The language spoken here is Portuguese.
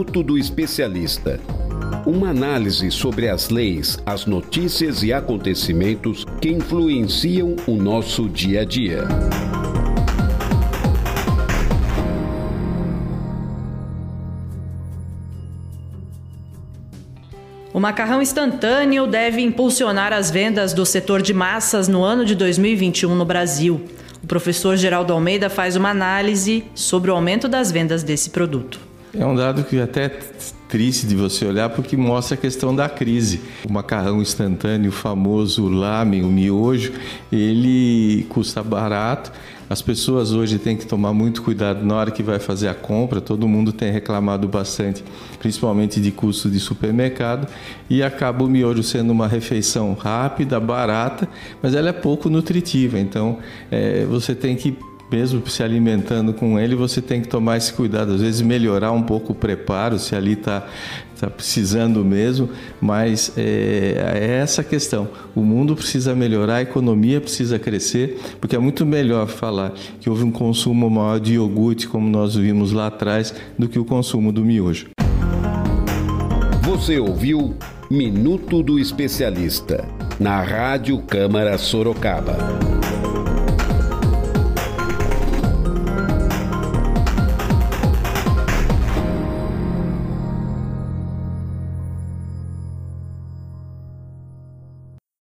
Minuto do Especialista. Uma análise sobre as leis, as notícias e acontecimentos que influenciam o nosso dia a dia. O macarrão instantâneo deve impulsionar as vendas do setor de massas no ano de 2021 no Brasil. O professor Geraldo Almeida faz uma análise sobre o aumento das vendas desse produto. É um dado que até é triste de você olhar porque mostra a questão da crise. O macarrão instantâneo, o famoso lamen, o miojo, ele custa barato. As pessoas hoje têm que tomar muito cuidado na hora que vai fazer a compra. Todo mundo tem reclamado bastante, principalmente de custo de supermercado, e acaba o miojo sendo uma refeição rápida, barata, mas ela é pouco nutritiva. Então, é, você tem que mesmo se alimentando com ele, você tem que tomar esse cuidado. Às vezes melhorar um pouco o preparo, se ali está tá precisando mesmo, mas é, é essa questão. O mundo precisa melhorar, a economia precisa crescer, porque é muito melhor falar que houve um consumo maior de iogurte, como nós vimos lá atrás, do que o consumo do miojo. Você ouviu Minuto do Especialista, na Rádio Câmara Sorocaba.